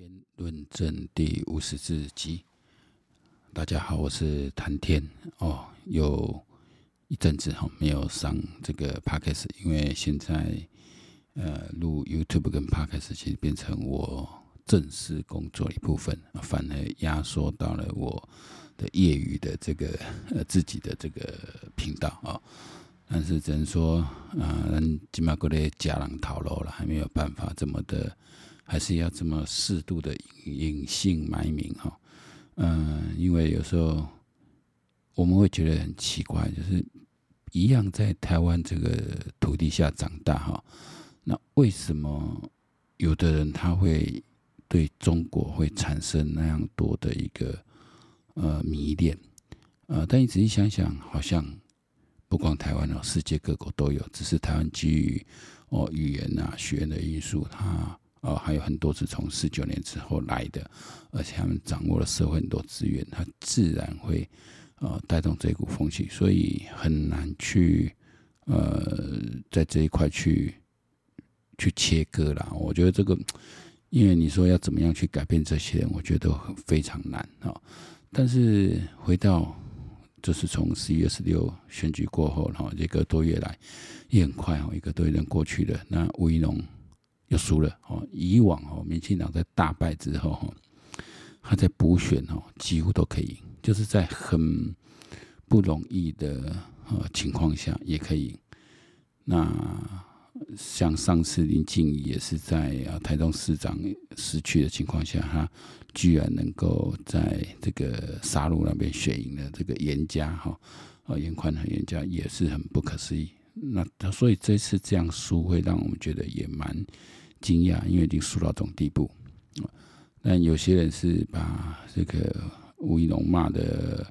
天论证第五十四集，大家好，我是谈天哦。有一阵子哈没有上这个 Podcast，因为现在呃录 YouTube 跟 Podcast 其实变成我正式工作的一部分，反而压缩到了我的业余的这个呃自己的这个频道啊、哦。但是只能说啊，起码过来家人讨论了，还没有办法这么的。还是要这么适度的隐姓埋名哈，嗯，因为有时候我们会觉得很奇怪，就是一样在台湾这个土地下长大哈，那为什么有的人他会对中国会产生那样多的一个呃迷恋？呃，但你仔细想想，好像不光台湾哦，世界各国都有，只是台湾基于哦语言啊、学院的因素，它。哦，还有很多是从四九年之后来的，而且他们掌握了社会很多资源，他自然会呃带动这股风气，所以很难去呃在这一块去去切割啦。我觉得这个，因为你说要怎么样去改变这些人，我觉得非常难啊。但是回到就是从十一月十六选举过后，然后，一个多月来也很快哦，一个多月过去了，那吴怡农。又输了哦！以往哦，民进党在大败之后哈，他在补选哦，几乎都可以赢，就是在很不容易的呃情况下也可以赢。那像上次林静仪也是在啊台中市长失去的情况下，他居然能够在这个沙鹿那边选赢了这个颜家哈，啊严宽和严家也是很不可思议。那他所以这次这样输，会让我们觉得也蛮。惊讶，因为已经输到这种地步。但有些人是把这个吴怡农骂的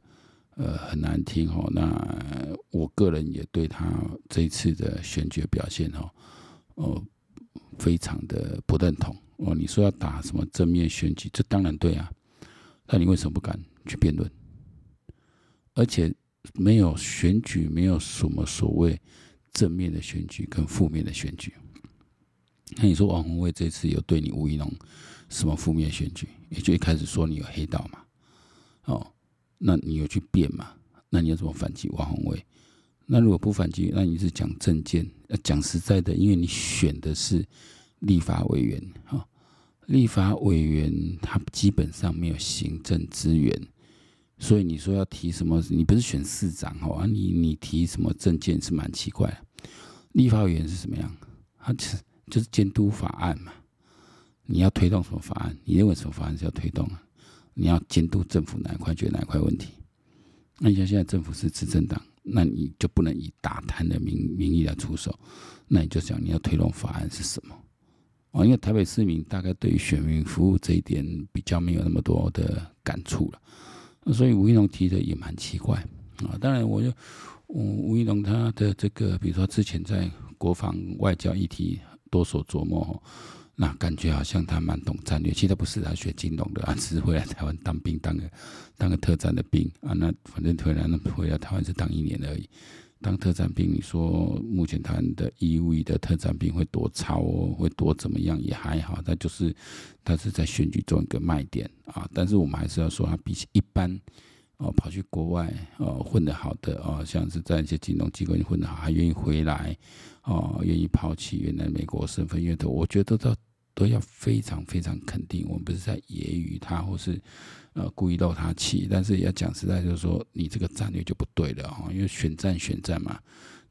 呃很难听哦。那我个人也对他这一次的选举表现哦，哦非常的不认同哦。你说要打什么正面选举，这当然对啊。那你为什么不敢去辩论？而且没有选举，没有什么所谓正面的选举跟负面的选举。那你说王鸿薇这次有对你吴怡农什么负面选举？也就一开始说你有黑道嘛，哦，那你有去辩嘛？那你要怎么反击王鸿薇？那如果不反击，那你是讲政见？讲实在的，因为你选的是立法委员，哈，立法委员他基本上没有行政资源，所以你说要提什么？你不是选市长哦？你你提什么政见是蛮奇怪的。立法委员是什么样？他是。就是监督法案嘛，你要推动什么法案？你认为什么法案是要推动啊？你要监督政府哪一块，觉得哪一块问题？那你像现在政府是执政党，那你就不能以打贪的名名义来出手。那你就想你要推动法案是什么？哦，因为台北市民大概对于选民服务这一点比较没有那么多的感触了。所以吴一龙提的也蛮奇怪啊。当然，我就吴一龙他的这个，比如说之前在国防外交议题。多所琢磨，那感觉好像他蛮懂战略。其实他不是，他学金融的，啊，只是回来台湾当兵，当个当个特战的兵啊。那反正回来那回来台湾是当一年而已。当特战兵，你说目前台湾的义务的特战兵会多超哦，会多怎么样也还好。他就是他是在选举中一个卖点啊。但是我们还是要说，他比起一般哦跑去国外哦混得好的哦，像是在一些金融机构混得好，还愿意回来。哦，愿意抛弃原来美国身份，因为都我觉得都都要非常非常肯定。我们不是在揶揄他，或是呃故意漏他气，但是要讲实在，就是说你这个战略就不对了哈。因为选战选战嘛，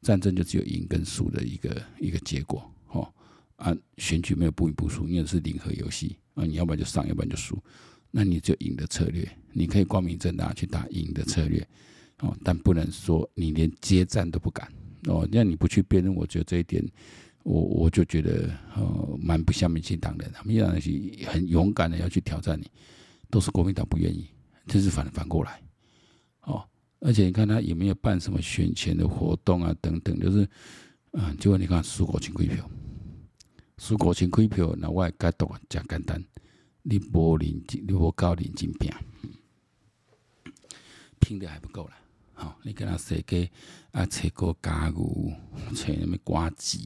战争就只有赢跟输的一个一个结果哈。啊，选举没有不赢不输，因为是零和游戏啊，你要不然就上，要不然就输，那你就赢的策略，你可以光明正大去打赢的策略哦，但不能说你连接战都不敢。哦，那你不去辩论，我觉得这一点，我我就觉得呃蛮不像民进党人，民进党是很勇敢的要去挑战你，都是国民党不愿意，这是反反过来，哦，而且你看他有没有办什么选前的活动啊等等，就是，嗯，结果你看输国亲开票，输国亲开票，那我也解读啊，真简单，你无认真，你无够认真拼，拼的还不够了。你跟他设计啊，切个家具，切什么瓜子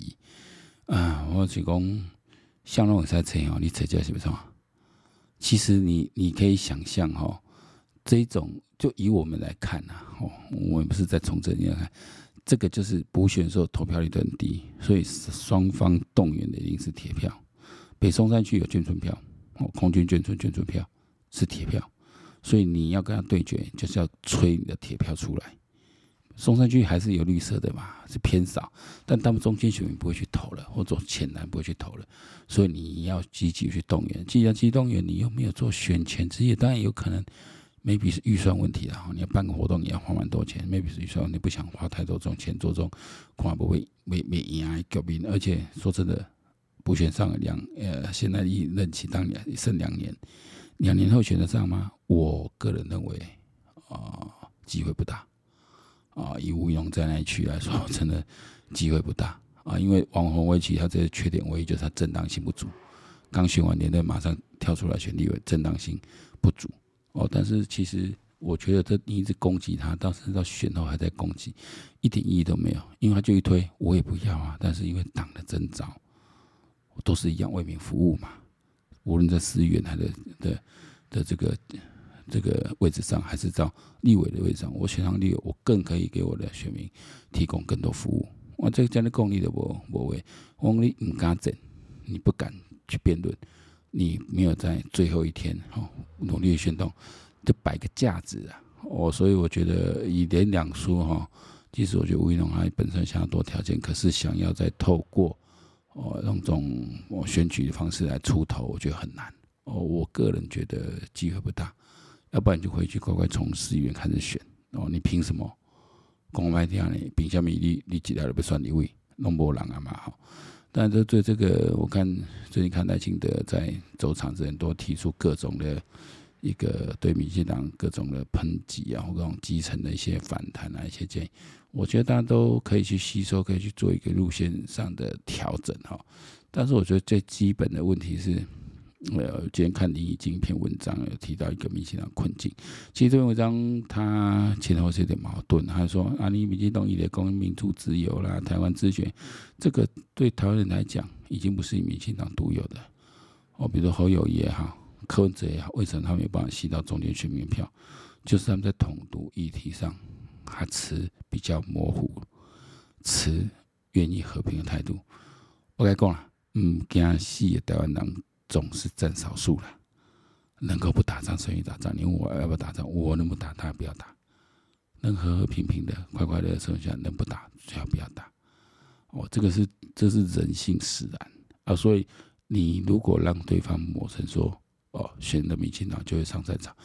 啊？我是讲，像那种在切哦，你切这是不是？其实你你可以想象哈，这种就以我们来看呐，哦，我们不是在从这里看，这个就是补选的时候投票率都很低，所以双方动员的一定是铁票。北松山区有眷村票，哦，空军眷村眷村票是铁票，所以你要跟他对决，就是要催你的铁票出来。松山区还是有绿色的嘛，是偏少，但他们中间选民不会去投了，或者浅蓝不会去投了，所以你要积极去动员。既然积极动员，你又没有做选前之夜，当然有可能，maybe 是预算问题了哈。你要办个活动，你要花蛮多钱，maybe 是预算问题，不想花太多这种钱做这种，恐怕不会没没赢啊，革命。而且说真的，补选上了两呃，现在一任期当年剩两年，两年后选得上吗？我个人认为啊，机会不大。啊，以吴怡农在那一区来说，真的机会不大啊。因为王鸿薇其他这个缺点唯一就是他正当性不足，刚选完连任马上跳出来选立委，正当性不足哦。但是其实我觉得这你一直攻击他，到时到选后还在攻击，一点意义都没有。因为他就一推，我也不要啊。但是因为党的征召，都是一样为民服务嘛，无论在思源还是的的的这个。这个位置上，还是到立委的位置上，我选上立委，我更可以给我的选民提供更多服务。我这个讲的公益的我，我为，我你唔敢整，你不敢去辩论，你没有在最后一天哈努力的选动，就摆个架子啊！哦，所以我觉得以连两输哈，其实我觉得吴怡农他本身想要多条件，可是想要再透过哦那种我选举的方式来出头，我觉得很难。哦，我个人觉得机会不大。要不然就回去乖乖从市议员开始选哦。你凭什么？公开这样呢？凭什么你你几条都不算一位，弄不人啊嘛好。但是对这个，我看最近看赖清德在走场之前都提出各种的一个对民进党各种的抨击啊，或各种基层的一些反弹啊，一些建议，我觉得大家都可以去吸收，可以去做一个路线上的调整哈。但是我觉得最基本的问题是。呃，今天看林宜京一篇文章，有提到一个民进党困境。其实这篇文章他前后是有点矛盾。他说啊，你民进党以来公民民主自由啦，台湾自选，这个对台湾人来讲，已经不是民进党独有的。哦，比如说侯友谊也好，柯文哲也好，为什么他们没有办法吸到中间选民票？就是他们在统独议题上，他持比较模糊，持愿意和平的态度。我跟你讲了，嗯，惊死的台湾人。总是占少数了，能够不打仗胜于打仗。你问我要不要打仗，我能不打，他不要打。能和和平平的、快快乐乐生活下，能不打最好不要打。哦，这个是这是人性使然啊。所以你如果让对方抹成说哦，选了民进党就会上战场，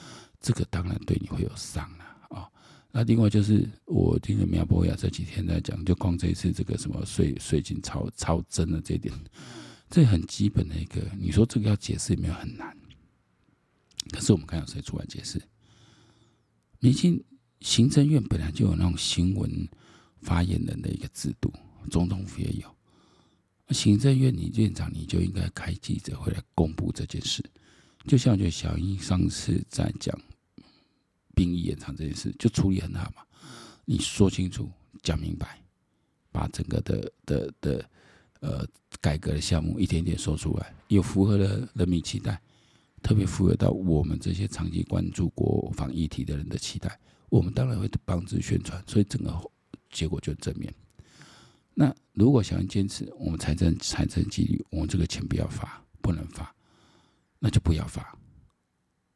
这个当然对你会有伤了啊。那另外就是我听苗博雅这几天在讲，就光这一次这个什么税税金超超征的这点。这很基本的一个，你说这个要解释也没有很难，可是我们看有谁出来解释？明星行政院本来就有那种新闻发言人的一个制度，总统府也有。行政院你院长你就应该开记者会来公布这件事，就像我觉得小英上次在讲兵役延长这件事，就处理很好嘛。你说清楚、讲明白，把整个的的的。呃，改革的项目一点点说出来，又符合了人民期待，特别符合到我们这些长期关注国防议题的人的期待，我们当然会帮之宣传，所以整个结果就正面。那如果想要坚持我们财政财政纪律，我们这个钱不要发，不能发，那就不要发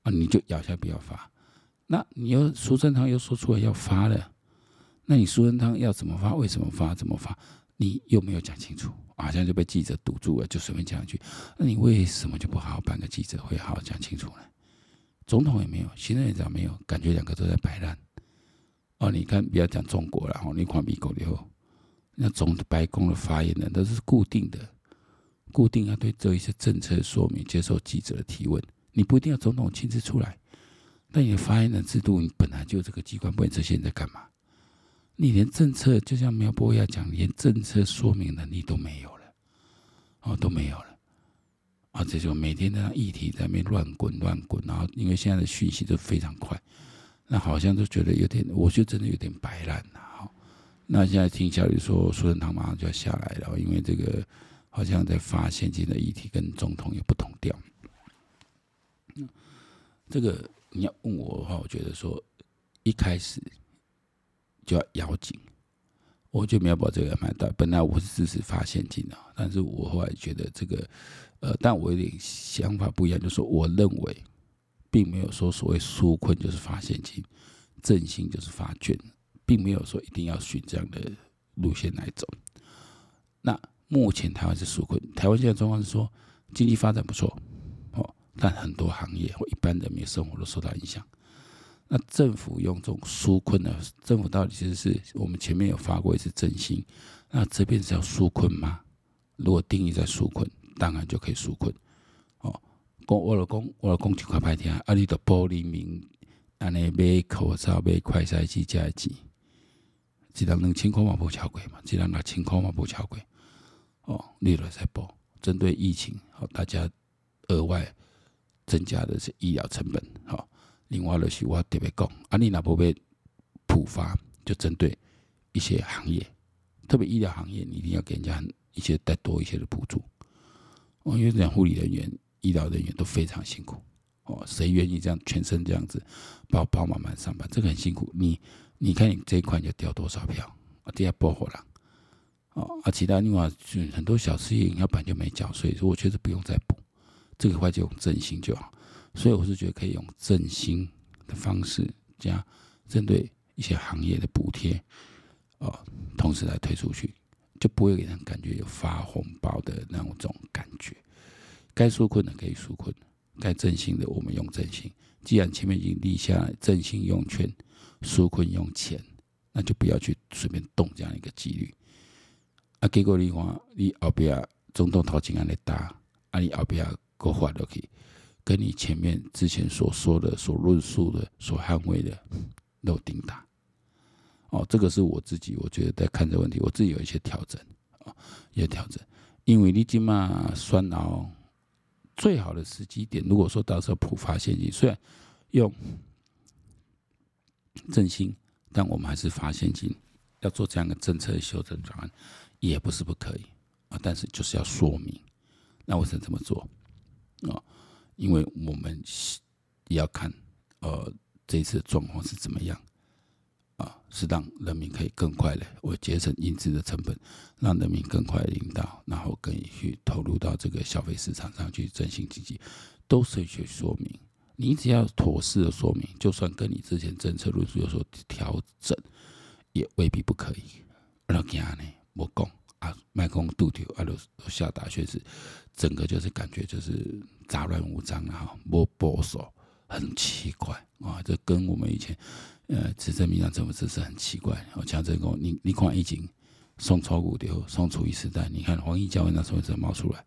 啊，你就咬下不要发。那你又苏贞昌又说出来要发了，那你苏贞昌要怎么发？为什么发？怎么发？你又没有讲清楚，好像就被记者堵住了，就随便讲一句。那你为什么就不好好办个记者会，好好讲清楚呢？总统也没有，行政院长没有，感觉两个都在摆烂。哦，你看，不要讲中国了，哦，你看美国以后，那总白宫的发言人都是固定的，固定要对这一些政策说明，接受记者的提问。你不一定要总统亲自出来，但你的发言人制度，你本来就这个机关，不然这些人在干嘛？你连政策，就像苗博雅讲，连政策说明能力都没有了，哦，都没有了，啊，这就每天的议题在那边乱滚乱滚，然后因为现在的讯息都非常快，那好像都觉得有点，我就真的有点白烂了，哈。那现在听消息说苏贞昌马上就要下来了，因为这个好像在发现金的议题跟总统有不同调。这个你要问我的话，我觉得说一开始就要咬紧。我就没有把这个买到。本来我是支持发现金的，但是我后来觉得这个，呃，但我有点想法不一样，就是说我认为并没有说所谓纾困就是发现金，振兴就是发券，并没有说一定要选这样的路线来走。那目前台湾是纾困，台湾现在状况是说经济发展不错，哦，但很多行业或一般人民生活都受到影响。那政府用这种纾困呢？政府到底其实是我们前面有发过一次振兴，那这边是要纾困吗？如果定义在纾困，当然就可以纾困。哦，讲我老公，我老公就快拍天，啊，你的玻璃民，安尼买口罩、买快筛机、加钱，一人两千块嘛不超过嘛，一人六千块嘛不超过。哦，你来再报，针对疫情，好，大家额外增加的是医疗成本，好。另外就是我特别讲，啊，你若不被普发，就针对一些行业，特别医疗行业，你一定要给人家一些再多一些的补助。哦，因为这样护理人员、医疗人员都非常辛苦。哦，谁愿意这样全身这样子包包满满上班？这个很辛苦。你你看你这一块就掉多少票？啊，这下爆火了。哦，啊，其他另外就很多小事业要不然就没缴税，所以我觉得不用再补，这个块就用振兴就好。所以我是觉得可以用振兴的方式，加针对一些行业的补贴，哦，同时来推出去，就不会给人感觉有发红包的那种感觉。该纾困的可以纾困，该振兴的我们用振兴。既然前面已经立下来振兴用券，纾困用钱，那就不要去随便动这样一个几率。啊，结果你看，你后边总统头前安尼打，啊，你后边搁发落去。跟你前面之前所说的、所论述的、所捍卫的都顶打哦，这个是我自己，我觉得在看这个问题，我自己有一些调整啊，一些调整。因为你今嘛算到最好的时机点，如果说到时候普发现金，虽然用振兴，但我们还是发现金，要做这样的政策修正转换，也不是不可以啊，但是就是要说明，那为什么这么做啊？因为我们要看，呃，这次状况是怎么样，啊，是让人民可以更快的，我节省印制的成本，让人民更快的领导，然后可以去投入到这个消费市场上去振兴经济，都是去说明。你只要妥适的说明，就算跟你之前政策路数有所调整，也未必不可以。那今呢，我讲。啊，麦克杜条啊，都都下达确实，整个就是感觉就是杂乱无章啊，不保守，很奇怪啊。这跟我们以前呃执政民党政府这是很奇怪。我讲这个，你你看以前宋朝古条、宋楚一时代，你看黄义教那时候怎么冒出来，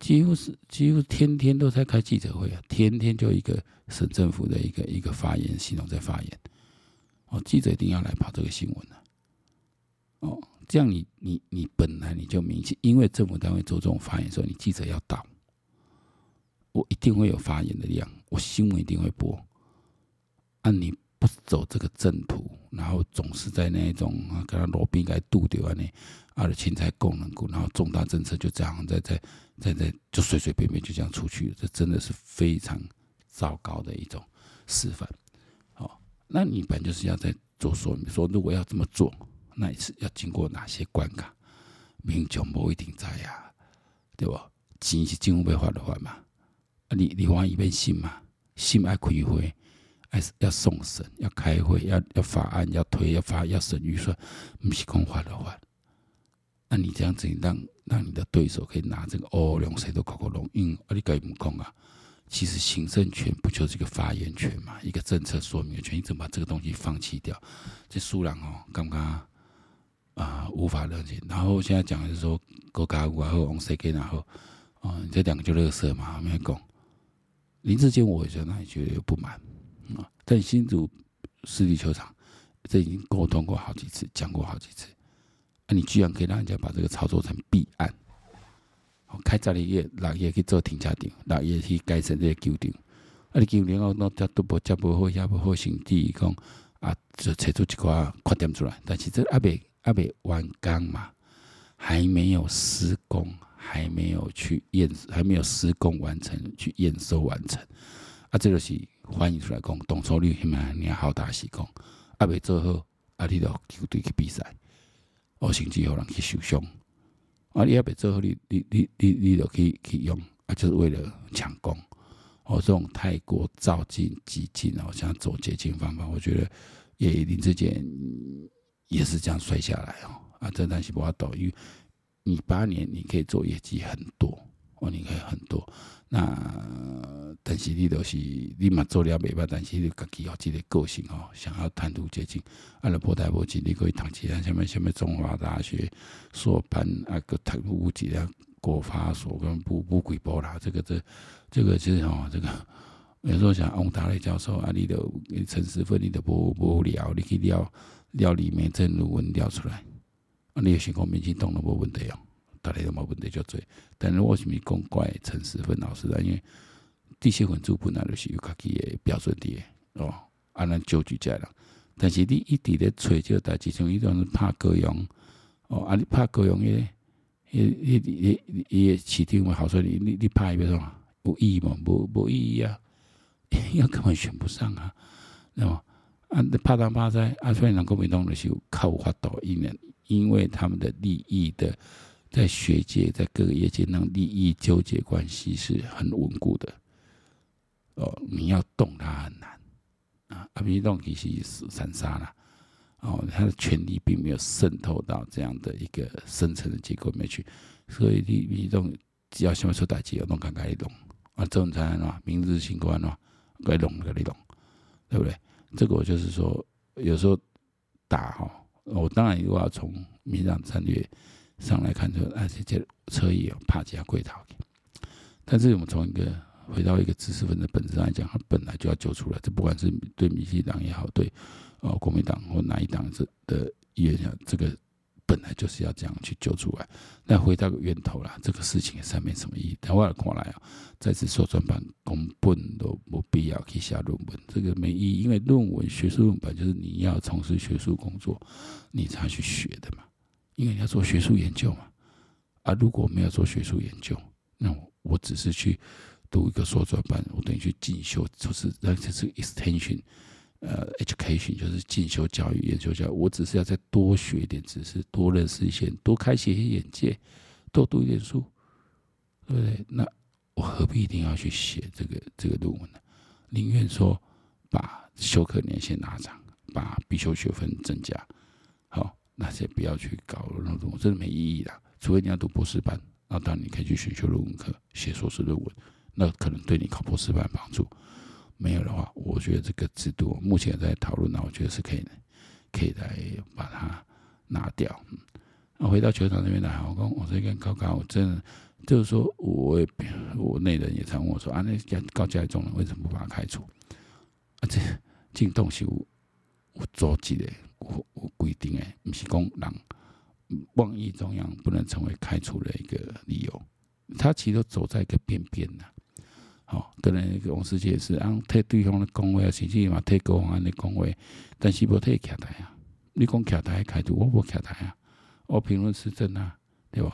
几乎是几乎天天都在开记者会啊，天天就一个省政府的一个一个发言系统在发言，哦，记者一定要来跑这个新闻啊，哦。这样你你你本来你就明显，因为政府单位做这种发言的时候，你记者要到，我一定会有发言的量，我新闻一定会播。啊，你不走这个正途，然后总是在那一种啊，跟他罗宾该渡掉啊，那啊的青菜功能股，然后重大政策就这样在在在在就随随便便就这样出去，这真的是非常糟糕的一种示范。好，那你本来就是要在做说明，说如果要这么做。那一次要经过哪些关卡？民众不一定知呀，对不？钱是政府被发的话嘛？啊，你你往一边信嘛？信爱开会，还是要送审？要开会？要要法案？要推？要发？要审预算？不是空发的话，那你这样子让让你的对手可以拿这个哦，两谁都口口龙嗯，啊，你该不讲啊？其实行政权不就是一个发言权嘛？一个政策说明权，你怎么把这个东西放弃掉？这苏朗哦，刚刚。啊，无法理解。然后现在讲的是说，国家五啊或王 C K 然后，啊，这两个就乐色嘛，没讲。林智坚，我觉得那里觉得有不满啊。但新竹市立球场，这已经沟通过好几次，讲过好几次。啊，你居然可以让人家把这个操作成弊案？开十二月六月去做停车场，六月去改成这个球场。啊，你球场哦，那这都不这不好，也不好，甚至讲啊，就找出一块缺点出来。但是这阿伯。还没完工嘛，还没有施工，还没有去验，还没有施工完成，去验收完成。啊，这个是反映出来讲，动作率起码你好大是讲，啊，未做好，啊，你就球队去比赛，哦，甚至有人去受伤，啊，你也未做好，你你你你你就去去用，啊，就是为了抢攻，哦，这种太过造进激进哦，想走捷径方法，我觉得也林智坚也是这样摔下来哦，啊，这但是不要抖，因为你八年你可以做业绩很多。哦，你可以很多，那但是你都是你嘛做了袂歹，但是你家己有这个个性哦，想要贪图捷径，啊，了无代无志，你可以读其他什么什么中华大学硕班啊，个贪污几啊，国发所跟不不归波啦，这个这这个是哦，这个有时候像翁达雷教授啊，你都陈时芬，你都不不聊，你可以聊料里面这论文料出来，啊，你也想讲民进党都无问题哦。大家都冇问题就做，但是为什么讲怪陈时芬老师呢？因为这些分组本来就是有家己的标准的哦，啊，咱就举这样。但是你一直咧吹这个代志，像伊种是拍高雄哦，啊，你拍高雄诶，迄、迄、迄、迄市长会好说你，你你拍一个什么有意义吗？无无意义啊，因为根本选不上啊，那么啊，拍东拍西啊，所以人国民党就是靠有法度，因为因为他们的利益的。在学界，在各个业界，那利益纠结关系是很稳固的。哦，你要动他很难啊！阿弥动其实死三杀了。哦，他的权力并没有渗透到这样的一个深层的结构里面去，所以你你动只要什么时候打击，要弄赶快弄啊！这种才能啊，明日新官啊，该弄该弄，对不对？这个我就是说，有时候打哈，我当然如果要从民党战略。上来看就，哎，这这车也有怕加贵逃。但是我们从一个回到一个知识分子本质上来讲，他本来就要揪出来。这不管是对民进党也好，对呃国民党或哪一党这的议员讲，这个本来就是要这样去救出来。那回到个源头啦，这个事情也是没什么意义。但我看来啊，在此说专版根本都没必要去下论文，这个没意义。因为论文学术论文就是你要从事学术工作，你才去学的嘛。因为你要做学术研究嘛，啊，如果没有做学术研究，那我，只是去读一个硕专班，我等于去进修，就是那就是 extension，呃，education 就是进修教育、研究教育。我只是要再多学一点知识，多认识一些，多开启一些眼界，多读一点书，对不对？那我何必一定要去写这个这个论文呢？宁愿说把修课年限拉长，把必修学分增加，好。那些不要去搞那种，真的没意义的。除非你要读博士班，那当然你可以去选修论文课，写硕士论文，那可能对你考博士班帮助。没有的话，我觉得这个制度目前在讨论，那我觉得是可以，可以来把它拿掉。那回到球场那边来，我跟我这边高高，我真的就是说，我也我内人也常问我说啊，那高嘉中人为什么不把他开除？啊，这进洞是有有组织的。我我规定的，不是讲人妄议中央不能成为开除的一个理由，他其实都走在一个边边呐。好，可能王世杰是按替对方的讲话，甚至嘛替国安的讲话，但是无替徛台啊。你讲徛台开除，我无徛台啊，我评论时政啊，对无？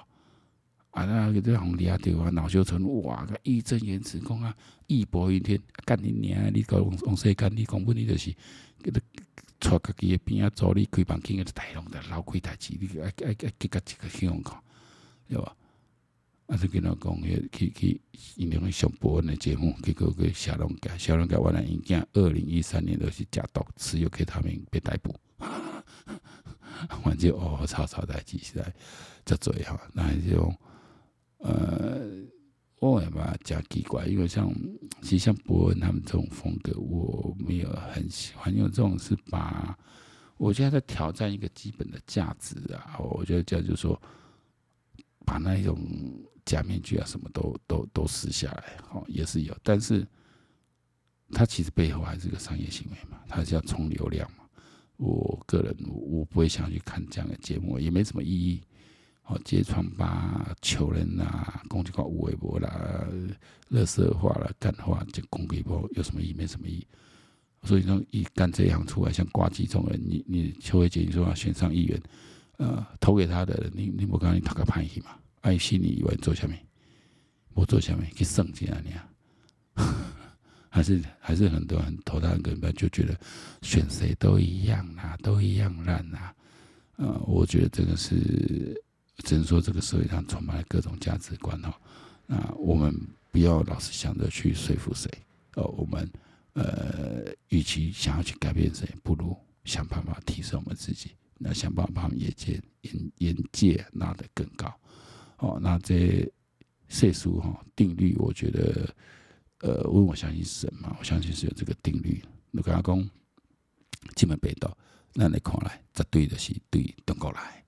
啊，那个这红利啊，对吧？恼羞成怒，哇，个义正言辞讲啊，义薄云天，干你娘！你讲王王世干，你讲问题就是。带家己诶边仔助理开房间诶台龙的老开台机，你爱爱爱给个一个希望看，对无？啊，是跟他讲，去去因两个上博恩的节目，结果个小龙改小龙改完了，因囝二零一三年都是假毒，持有给他们被逮捕。反正哦，吵吵代志实在真多哈，那这种呃。我也嘛加奇怪，因为像其实像博恩他们这种风格，我没有很喜欢，因为这种是把我觉得在挑战一个基本的价值啊。我觉得这样就是说，把那一种假面具啊什么都都都撕下来，哦，也是有，但是他其实背后还是个商业行为嘛，他是要冲流量嘛。我个人我不会想去看这样的节目，也没什么意义。哦，揭穿吧，求人呐、攻击个无微博啦，垃圾话啦，干话就攻击波，有什么意？没什么意义。所以说，一干这一行出来，像挂机这种人，你你邱慧杰，你说要选上议员，呃，投给他的人，你你不刚你投个叛逆嘛？爱心你以为做下面，我做下面去圣洁啊你啊？还是还是很多人投他根本就觉得选谁都一样啊，都一样烂啊。呃，我觉得这个是只能说这个社会上充满了各种价值观哦。那我们不要老是想着去说服谁哦，我们呃，与其想要去改变谁，不如想办法提升我们自己，那想办法把眼界眼眼界拉得更高哦。那这世俗哈定律，我觉得。呃，因为我相信神嘛，我相信是有这个定律。你跟他讲，进门北斗，那你看来，这对的是对，中国来。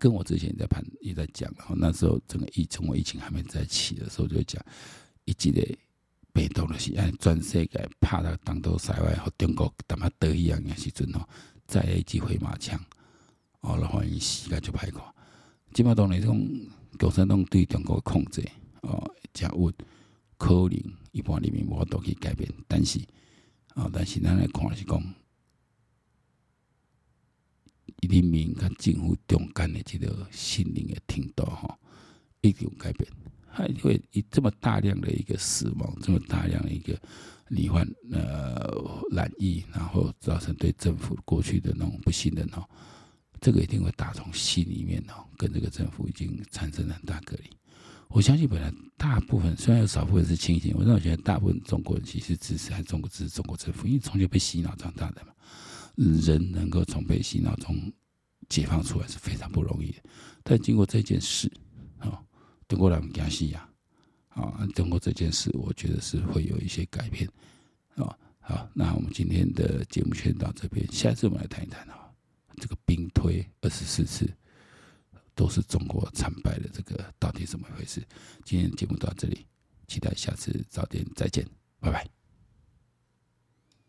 跟我之前在盘也在讲，然后那时候整个疫情，我疫情还没在起的时候，就讲，一记得北斗的是按全世界怕他当到塞外和中国他妈得意样的时阵哦，再一记回马枪，哦，然后伊时间就歹看。基本上那种共产党对中国的控制，哦，加稳。可能一般人民无法度去改变，但是啊，但是咱来看是讲，人民跟政府中间的这个心灵的程度哈，一定有改变。还会以这么大量的一个死亡，这么大量的一个罹患呃染疫，然后造成对政府过去的那种不信任哦，这个一定会打从心里面哦，跟这个政府已经产生了很大隔离。我相信，本来大部分虽然有少部分是清醒，我但我觉得大部分中国人其实支持还中国支持中国政府，因为从小被洗脑长大的嘛。人能够从被洗脑中解放出来是非常不容易的。但经过这件事，啊，中国人惊死呀，啊，通过这件事，我觉得是会有一些改变，啊，好，那我们今天的节目先到这边，下次我们来谈一谈啊，这个兵推二十四次。都是中国惨败的，这个到底怎么回事？今天节目到这里，期待下次早点再见，拜拜。